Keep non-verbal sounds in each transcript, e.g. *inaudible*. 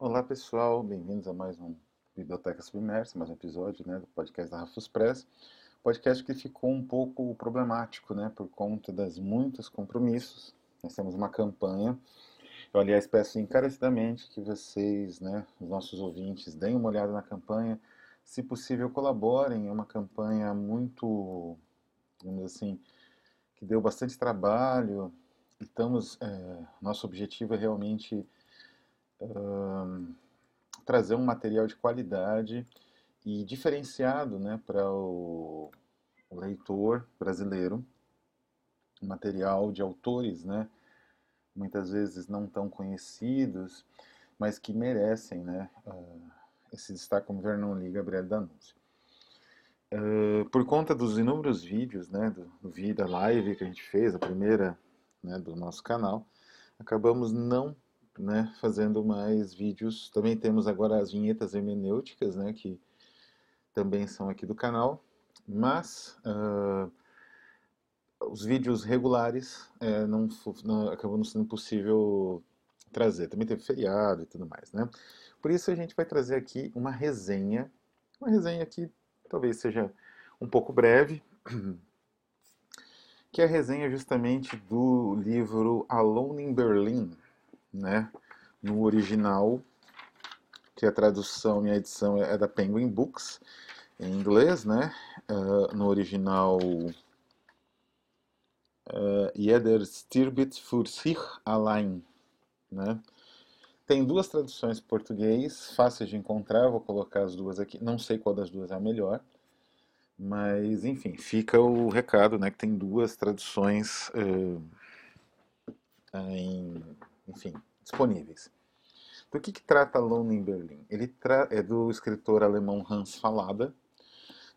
Olá pessoal, bem-vindos a mais um Biblioteca Submersa, mais um episódio né, do podcast da Rafus Press. Podcast que ficou um pouco problemático, né, por conta das muitos compromissos. Nós temos uma campanha. Eu, aliás, peço encarecidamente que vocês, né, os nossos ouvintes, deem uma olhada na campanha. Se possível, colaborem. É uma campanha muito, vamos assim, que deu bastante trabalho. Estamos, é, nosso objetivo é realmente trazer um material de qualidade e diferenciado né, para o, o, leitor brasileiro, material de autores, né, muitas vezes não tão conhecidos, mas que merecem né, uh, esse destaque como Vernon Lee e Gabriel. Uh, por conta dos inúmeros vídeos, né, do, do Vida Live que a gente fez, a primeira né, do nosso canal, acabamos não né, fazendo mais vídeos. Também temos agora as vinhetas hermenêuticas, né, que também são aqui do canal, mas uh, os vídeos regulares é, não, não, acabou não sendo possível trazer. Também teve feriado e tudo mais, né? Por isso a gente vai trazer aqui uma resenha, uma resenha que talvez seja um pouco breve, *clears throat* que é a resenha justamente do livro Alone in Berlin, né? No original, que a tradução e a edição é da Penguin Books, em inglês, né? Uh, no original, uh, Jeder stirbt für sich allein, né? Tem duas traduções em português, fáceis de encontrar, vou colocar as duas aqui. Não sei qual das duas é a melhor, mas enfim, fica o recado, né? Que tem duas traduções uh, em enfim, disponíveis. Do que, que trata Alone in Berlin? Ele é do escritor alemão Hans Fallada.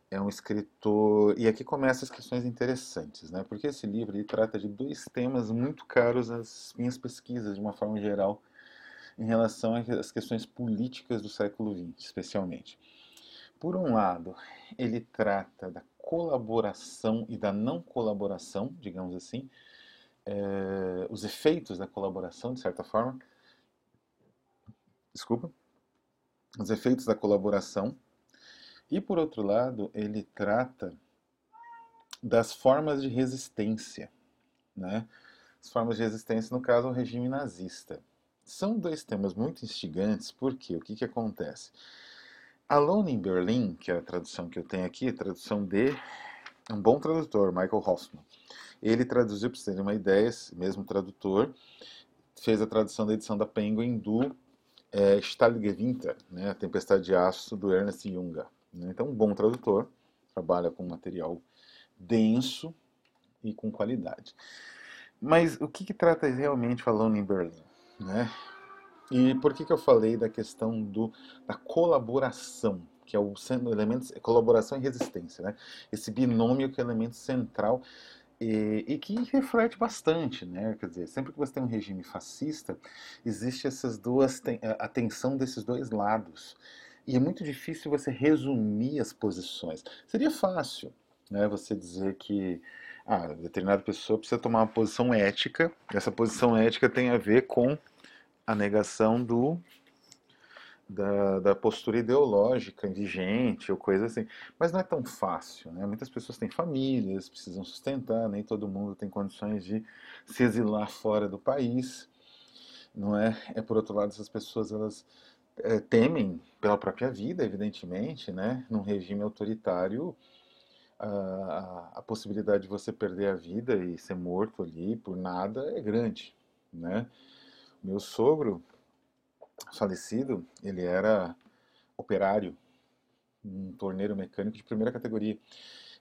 É um escritor... E aqui começam as questões interessantes, né? Porque esse livro ele trata de dois temas muito caros às minhas pesquisas, de uma forma geral, em relação às questões políticas do século XX, especialmente. Por um lado, ele trata da colaboração e da não colaboração, digamos assim, é, os efeitos da colaboração, de certa forma. Desculpa. Os efeitos da colaboração. E, por outro lado, ele trata das formas de resistência. Né? As formas de resistência, no caso, ao regime nazista. São dois temas muito instigantes, porque o que, que acontece? Alone in Berlin, que é a tradução que eu tenho aqui, a tradução de um bom tradutor, Michael Hoffman. Ele traduziu, para vocês terem uma ideia, esse mesmo tradutor, fez a tradução da edição da Penguin do é, Stahlgewinter, né, a Tempestade de Aço, do Ernest Junger. Né? Então, um bom tradutor, trabalha com material denso e com qualidade. Mas o que, que trata realmente falando em Berlim? Né? E por que, que eu falei da questão do, da colaboração? que é o elemento colaboração e resistência, né? Esse binômio que é o elemento central e, e, que reflete bastante, né? Quer dizer, sempre que você tem um regime fascista, existe essas duas a tensão desses dois lados. E é muito difícil você resumir as posições. Seria fácil, né? Você dizer que ah, determinada pessoa precisa tomar uma posição ética. Essa posição ética tem a ver com a negação do da, da, postura ideológica vigente ou coisa assim. Mas não é tão fácil, né? Muitas pessoas têm famílias, precisam sustentar, nem todo mundo tem condições de se exilar fora do país, não é? É por outro lado, essas pessoas elas é, temem pela própria vida, evidentemente, né? Num regime autoritário, a, a possibilidade de você perder a vida e ser morto ali por nada é grande, né? Meu sogro, falecido, ele era operário, um torneiro mecânico de primeira categoria.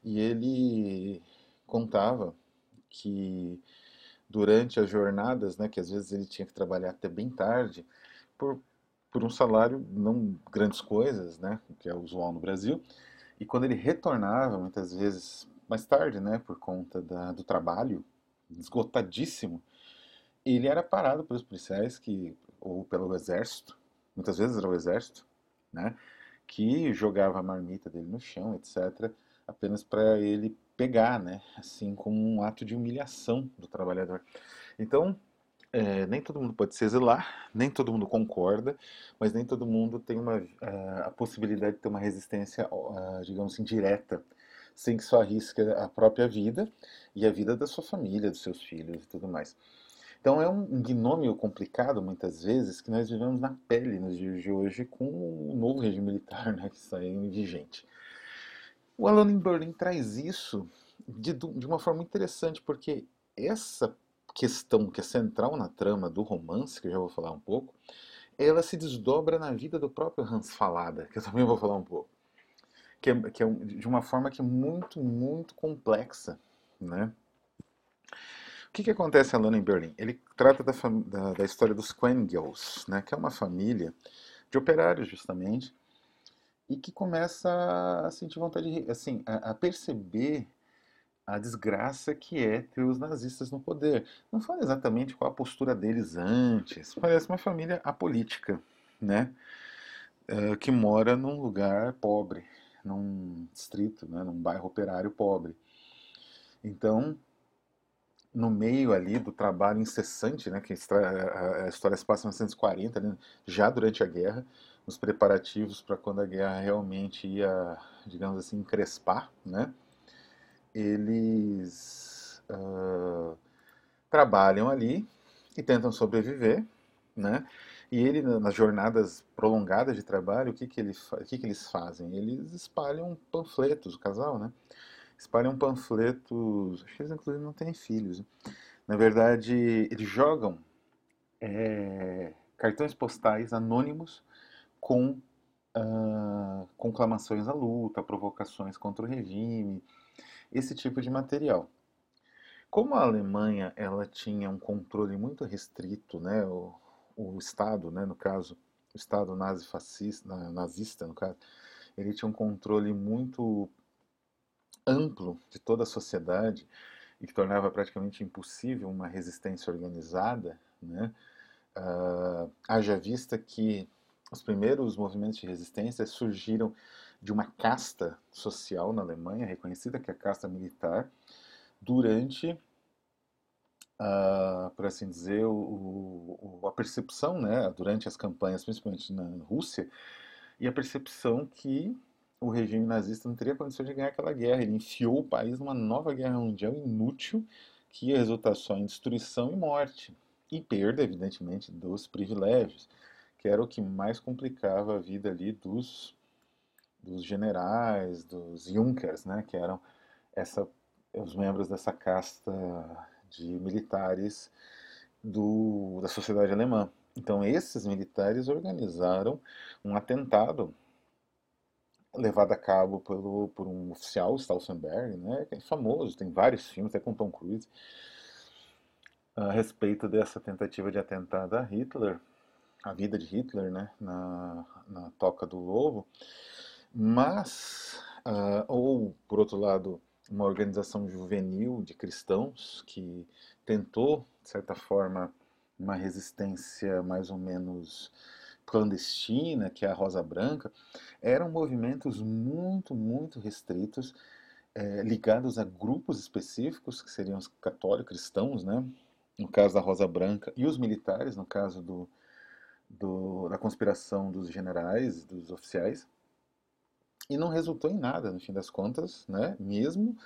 E ele contava que durante as jornadas, né, que às vezes ele tinha que trabalhar até bem tarde, por, por um salário, não grandes coisas, né, que é usual no Brasil, e quando ele retornava, muitas vezes mais tarde, né, por conta da, do trabalho, esgotadíssimo, ele era parado pelos policiais que ou pelo exército, muitas vezes era o exército, né, que jogava a marmita dele no chão, etc, apenas para ele pegar, né, assim como um ato de humilhação do trabalhador. Então, é, nem todo mundo pode se exilar, nem todo mundo concorda, mas nem todo mundo tem uma, a, a possibilidade de ter uma resistência, digamos assim, direta, sem que isso arrisque a própria vida e a vida da sua família, dos seus filhos e tudo mais. Então é um gnômio complicado, muitas vezes, que nós vivemos na pele nos dias de hoje com o novo regime militar né, que está vigente. O Alan in Berlin traz isso de, de uma forma interessante, porque essa questão que é central na trama do romance, que eu já vou falar um pouco, ela se desdobra na vida do próprio Hans Falada, que eu também vou falar um pouco. Que é, que é de uma forma que é muito, muito complexa, né? O que, que acontece lá em Berlim? Ele trata da, da, da história dos Quengels, né, que é uma família de operários, justamente, e que começa a sentir vontade de, assim, a, a perceber a desgraça que é ter os nazistas no poder. Não fala exatamente qual a postura deles antes, parece uma família apolítica, né? Uh, que mora num lugar pobre, num distrito, né? num bairro operário pobre. Então, no meio ali do trabalho incessante, né, que a história se passa em 1940, né, já durante a guerra, os preparativos para quando a guerra realmente ia, digamos assim, encrespar, né, eles uh, trabalham ali e tentam sobreviver, né, e ele, nas jornadas prolongadas de trabalho, o que, que, ele, o que, que eles fazem? Eles espalham panfletos, o casal, né, espalham panfletos, acho que eles inclusive não têm filhos. Né? Na verdade, eles jogam é, cartões postais anônimos com uh, conclamações à luta, provocações contra o regime, esse tipo de material. Como a Alemanha ela tinha um controle muito restrito, né, o, o Estado, né, no caso, o Estado nazi-fascista, nazista, no caso, ele tinha um controle muito amplo de toda a sociedade e que tornava praticamente impossível uma resistência organizada, né? Uh, haja vista que os primeiros movimentos de resistência surgiram de uma casta social na Alemanha, reconhecida que é a casta militar, durante, uh, por assim dizer, o, o, a percepção, né, durante as campanhas, principalmente na Rússia, e a percepção que o regime nazista não teria condições de ganhar aquela guerra. Ele enfiou o país numa nova guerra mundial inútil que ia resultar só em destruição e morte. E perda, evidentemente, dos privilégios, que era o que mais complicava a vida ali dos, dos generais, dos Junkers, né, que eram essa, os membros dessa casta de militares do, da sociedade alemã. Então, esses militares organizaram um atentado levado a cabo pelo, por um oficial, Stauffenberg, né, que é famoso, tem vários filmes, até com Tom Cruise, a respeito dessa tentativa de atentado a Hitler, a vida de Hitler, né, na, na Toca do Lobo, mas, uh, ou, por outro lado, uma organização juvenil de cristãos que tentou, de certa forma, uma resistência mais ou menos clandestina, que é a Rosa Branca, eram movimentos muito, muito restritos, é, ligados a grupos específicos, que seriam os católicos cristãos, né? no caso da Rosa Branca, e os militares, no caso do, do, da conspiração dos generais, dos oficiais, e não resultou em nada, no fim das contas, né? mesmo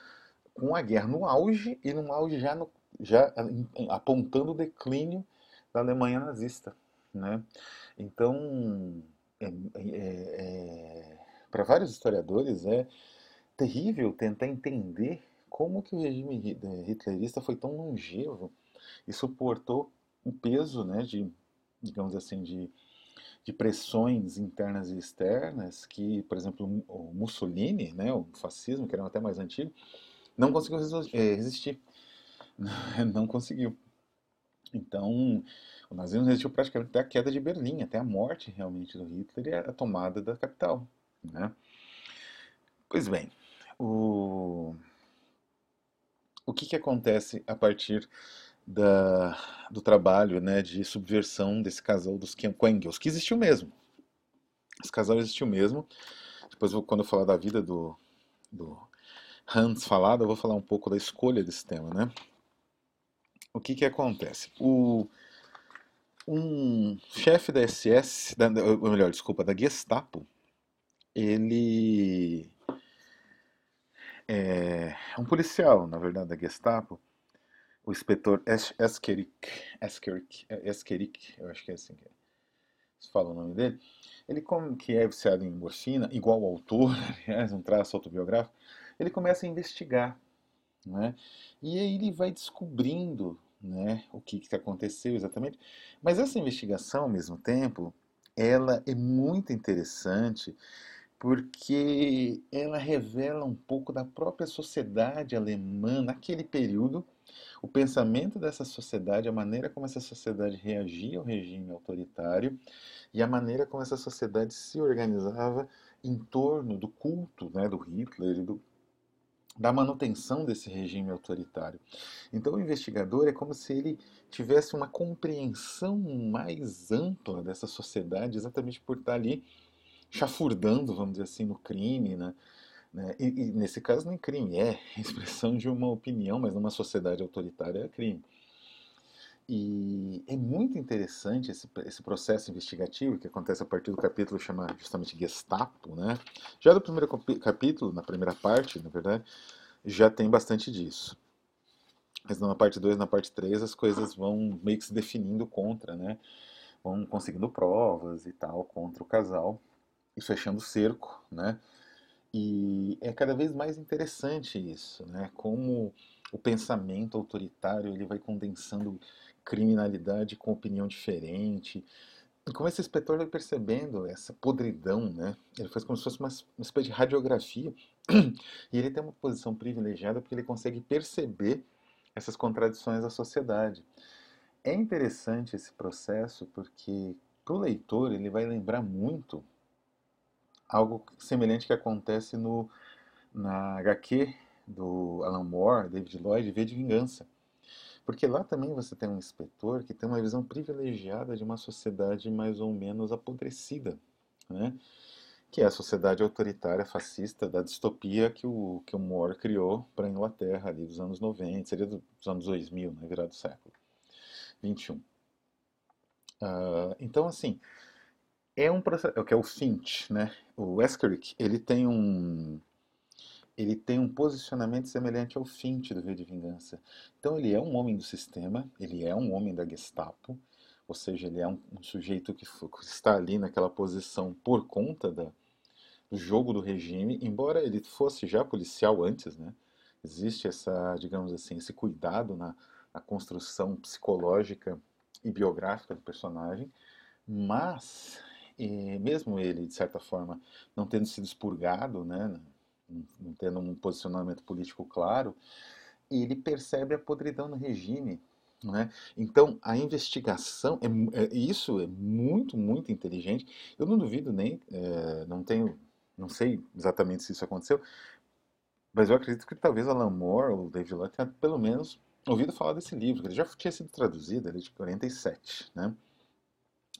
com a guerra no auge, e no auge já, no, já apontando o declínio da Alemanha nazista. Né? Então, é, é, é, para vários historiadores é terrível tentar entender como que o regime hitlerista foi tão longevo e suportou o peso né, de, digamos assim, de, de pressões internas e externas que, por exemplo, o Mussolini, né, o fascismo, que era até mais antigo, não conseguiu é, resistir. *laughs* Não conseguiu. Então, o nazismo resistiu praticamente até a queda de Berlim, até a morte realmente do Hitler e a tomada da capital. Né? Pois bem, o, o que, que acontece a partir da, do trabalho né, de subversão desse casal dos Quengels, que existiu mesmo. Esse casal existiu mesmo. Depois, quando eu falar da vida do, do Hans Falada, eu vou falar um pouco da escolha desse tema. Né? O que, que acontece? O, um chefe da SS, da, ou melhor, desculpa, da Gestapo, ele é um policial, na verdade, da Gestapo, o inspetor Eskerik, Eskerik, Eskerik, eu acho que é assim que se fala o nome dele, ele como que é viciado em morfina, igual o autor, *laughs* aliás, um traço autobiográfico, ele começa a investigar, né? E aí ele vai descobrindo, né, o que, que aconteceu exatamente. Mas essa investigação, ao mesmo tempo, ela é muito interessante porque ela revela um pouco da própria sociedade alemã naquele período, o pensamento dessa sociedade, a maneira como essa sociedade reagia ao regime autoritário e a maneira como essa sociedade se organizava em torno do culto né, do Hitler e do, da manutenção desse regime autoritário. Então, o investigador é como se ele tivesse uma compreensão mais ampla dessa sociedade, exatamente por estar ali chafurdando, vamos dizer assim, no crime, né? né? E, e, nesse caso nem crime, é *laughs* expressão de uma opinião, mas numa sociedade autoritária é crime. E é muito interessante esse, esse processo investigativo que acontece a partir do capítulo chamado justamente Gestapo, né? Já do primeiro capítulo, na primeira parte, na verdade, já tem bastante disso. Mas na parte 2, na parte 3, as coisas vão meio que se definindo contra, né? Vão conseguindo provas e tal contra o casal e fechando o cerco, né? E é cada vez mais interessante isso, né? Como o pensamento autoritário ele vai condensando criminalidade com opinião diferente. E como esse inspetor vai percebendo essa podridão, né? Ele faz como se fosse uma, uma espécie de radiografia. *clears throat* E ele tem uma posição privilegiada porque ele consegue perceber essas contradições da sociedade. É interessante esse processo porque para o leitor ele vai lembrar muito algo semelhante que acontece no, na HQ do Alan Moore, David Lloyd, V de Vingança. Porque lá também você tem um inspetor que tem uma visão privilegiada de uma sociedade mais ou menos apodrecida, né? que é a sociedade autoritária fascista da distopia que o, que o Moore criou para a Inglaterra ali dos anos 90, seria dos anos 2000, né, virado do século 21. Uh, ah, então, assim, é um processo, é que é o Finch, né? O Eskerich, ele tem um ele tem um posicionamento semelhante ao Finch do V de Vingança. Então ele é um homem do sistema, ele é um homem da Gestapo, ou seja, ele é um, um sujeito que, que, está ali naquela posição por conta da, do jogo do regime, embora ele fosse já policial antes, né? Existe essa, digamos assim, esse cuidado na, na construção psicológica e biográfica do personagem, mas e mesmo ele, de certa forma, não tendo sido expurgado, né, não tendo um posicionamento político claro, ele percebe a podridão no regime. Né? Então, a investigação, é, é, isso é muito, muito inteligente. Eu não duvido nem, é, não tenho, não sei exatamente se isso aconteceu, mas eu acredito que talvez Alan Moore ou David Lloyd tenha pelo menos ouvido falar desse livro, que ele já tinha sido traduzido, ele é de 47, né?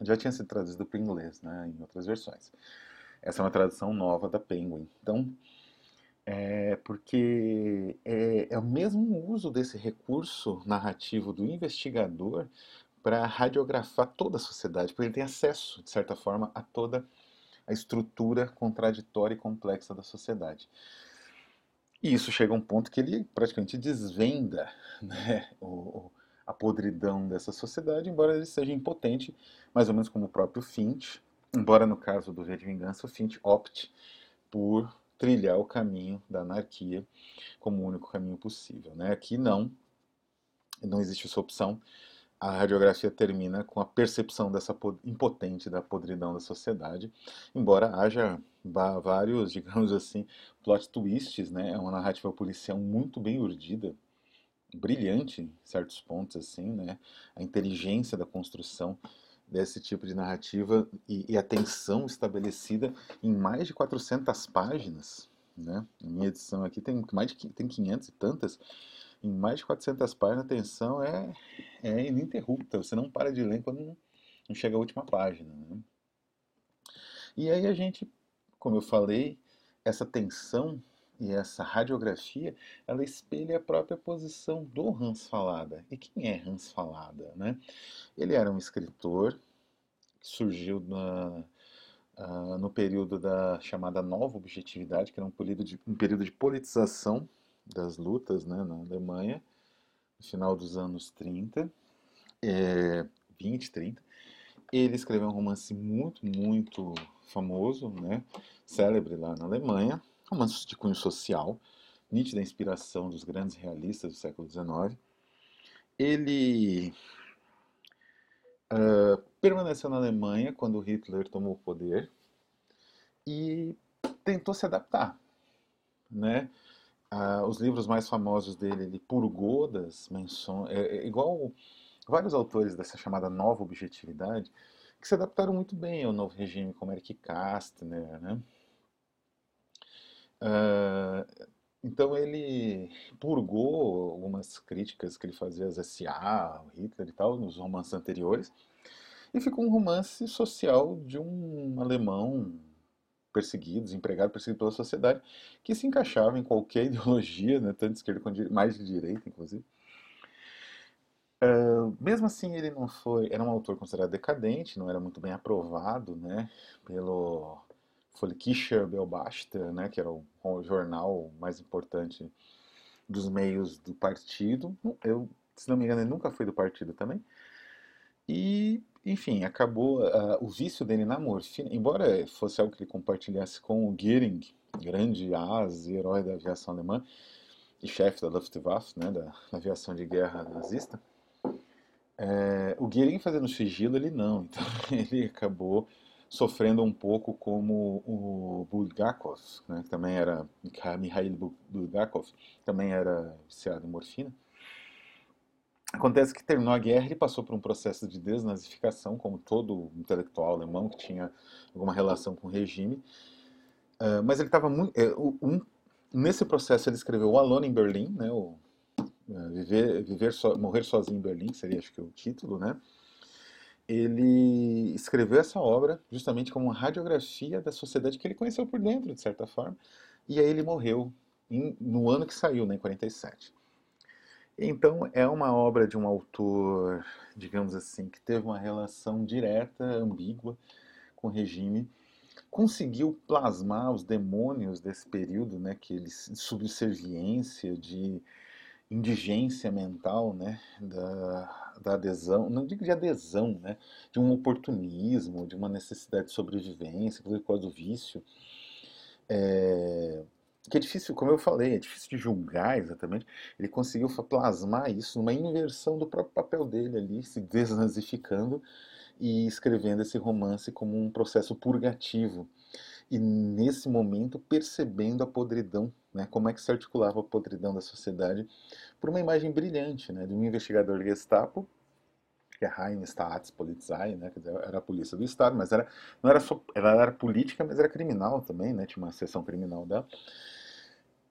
já tinha sido traduzido para o inglês, né, em outras versões. Essa é uma tradução nova da Penguin. Então, é porque é, é o mesmo uso desse recurso narrativo do investigador para radiografar toda a sociedade, porque ele tem acesso, de certa forma, a toda a estrutura contraditória e complexa da sociedade. E isso chega a um ponto que ele praticamente desvenda *laughs* né, o, a podridão dessa sociedade, embora ele seja impotente, mais ou menos como o próprio Finch, embora no caso do V de Vingança o Finch opte por trilhar o caminho da anarquia como o único caminho possível. Né? Aqui não, não existe essa opção. A radiografia termina com a percepção dessa impotente da podridão da sociedade, embora haja vários, *laughs* digamos assim, plot twists, né? É uma narrativa policial muito bem urdida, brilhante em certos pontos, assim, né? A inteligência da construção desse tipo de narrativa e, e a tensão estabelecida em mais de 400 páginas, né? A minha edição aqui tem mais de tem 500 e tantas. Em mais de 400 páginas a tensão é, é ininterrupta. Você não para de ler quando não chega a última página. Né? E aí a gente, como eu falei, essa tensão e essa radiografia, ela espelha a própria posição do Hans Fallada. E quem é Hans Fallada? Né? Ele era um escritor que surgiu na, uh, no período da chamada Nova Objetividade, que era um período de, um período de politização das lutas né, na Alemanha, no final dos anos 30, é, 20, 30. Ele escreveu um romance muito, muito famoso, né, célebre lá na Alemanha, romance de cunho social, nítida inspiração dos grandes realistas do século XIX. Ele uh, permaneceu na Alemanha quando Hitler tomou o poder e tentou se adaptar, né? Uh, os livros mais famosos dele, ele purgou das menções, é, é, igual vários autores dessa chamada nova objetividade, que se adaptaram muito bem ao novo regime, como Eric Kastner, né? Uh, então ele purgou algumas críticas que ele fazia às SA, Hitler e tal, nos romances anteriores, e ficou um romance social de um alemão perseguido, desempregado, perseguido pela sociedade, que se encaixava em qualquer *laughs* ideologia, né, tanto de esquerda quanto mais de direita, inclusive. Uh, mesmo assim, ele não foi. Era um autor considerado decadente, não era muito bem aprovado né, pelo Volkischer Beobachter, né, que era o, jornal mais importante dos meios do partido. Eu, se não me engano, ele nunca foi do partido também. E, enfim, acabou uh, o vício dele na morfina, embora fosse algo que ele compartilhasse com o Goering, grande asa e herói da aviação alemã e chefe da Luftwaffe, né, da, da aviação de guerra nazista. É, o Goering fazendo sigilo, ele não. *laughs* Então ele acabou sofrendo um pouco como o Bulgakov, né, que também era Mikhail Bulgakov, também era viciado em morfina. Acontece que terminou a guerra, ele passou por um processo de desnazificação, como todo intelectual alemão que tinha alguma relação com o regime. Uh, mas ele estava muito. É, um, nesse processo ele escreveu Alone em Berlim, né, o, uh, viver, viver so, morrer sozinho em Berlim seria acho que o título, né? Ele escreveu essa obra justamente como uma radiografia da sociedade que ele conheceu por dentro, de certa forma, e aí ele morreu em, no ano que saiu, né, em 47. Então é uma obra de um autor, digamos assim, que teve uma relação direta, ambígua com o regime, conseguiu plasmar os demônios desse período, né, que eles de subserviência, de indigência mental, né, da, da adesão, não digo de adesão, né, de um oportunismo, de uma necessidade de sobrevivência, por causa do vício, é, que é difícil, como eu falei, é difícil de julgar exatamente, ele conseguiu plasmar isso numa inversão do próprio papel dele ali, se desnazificando e escrevendo esse romance como um processo purgativo, e nesse momento percebendo a podridão, né, como é que se articulava a podridão da sociedade por uma imagem brilhante né, de um investigador Gestapo, que é Heim Staatspolizei, né, quer dizer, era a polícia do Estado, mas era, não era só, ela era política, mas era criminal também, né, tinha uma seção criminal dela.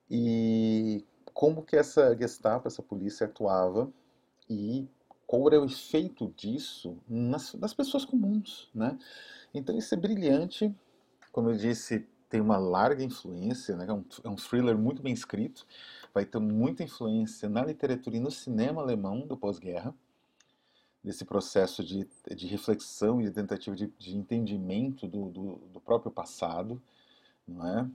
E como que essa Gestapo, essa polícia atuava e qual era o efeito disso nas, nas pessoas comuns, né? Então isso é brilhante como eu disse, tem uma larga influência, né? é, um, é um thriller muito bem escrito, vai ter muita influência na literatura e no cinema alemão do pós-guerra, desse processo de, de reflexão e de tentativa de, de entendimento do, do, do, próprio passado, não é?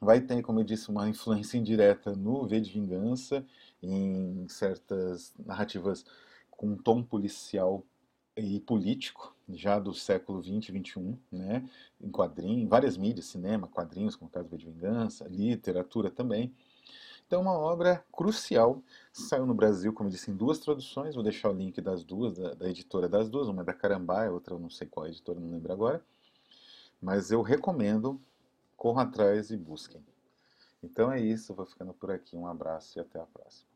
Vai ter, como eu disse, uma influência indireta no V de Vingança, em certas narrativas com um tom policial e político, já do século 20 e 21, né, em quadrinhos, várias mídias, cinema, quadrinhos, como o caso de Vingança, literatura também. Então, uma obra crucial, saiu no Brasil, como eu disse, em duas traduções, vou deixar o link das duas, da, da editora das duas, uma é da Carambá, outra eu não sei qual editora, não lembro agora, mas eu recomendo, corram atrás e busquem. Então é isso, vou ficando por aqui, um abraço e até a próxima.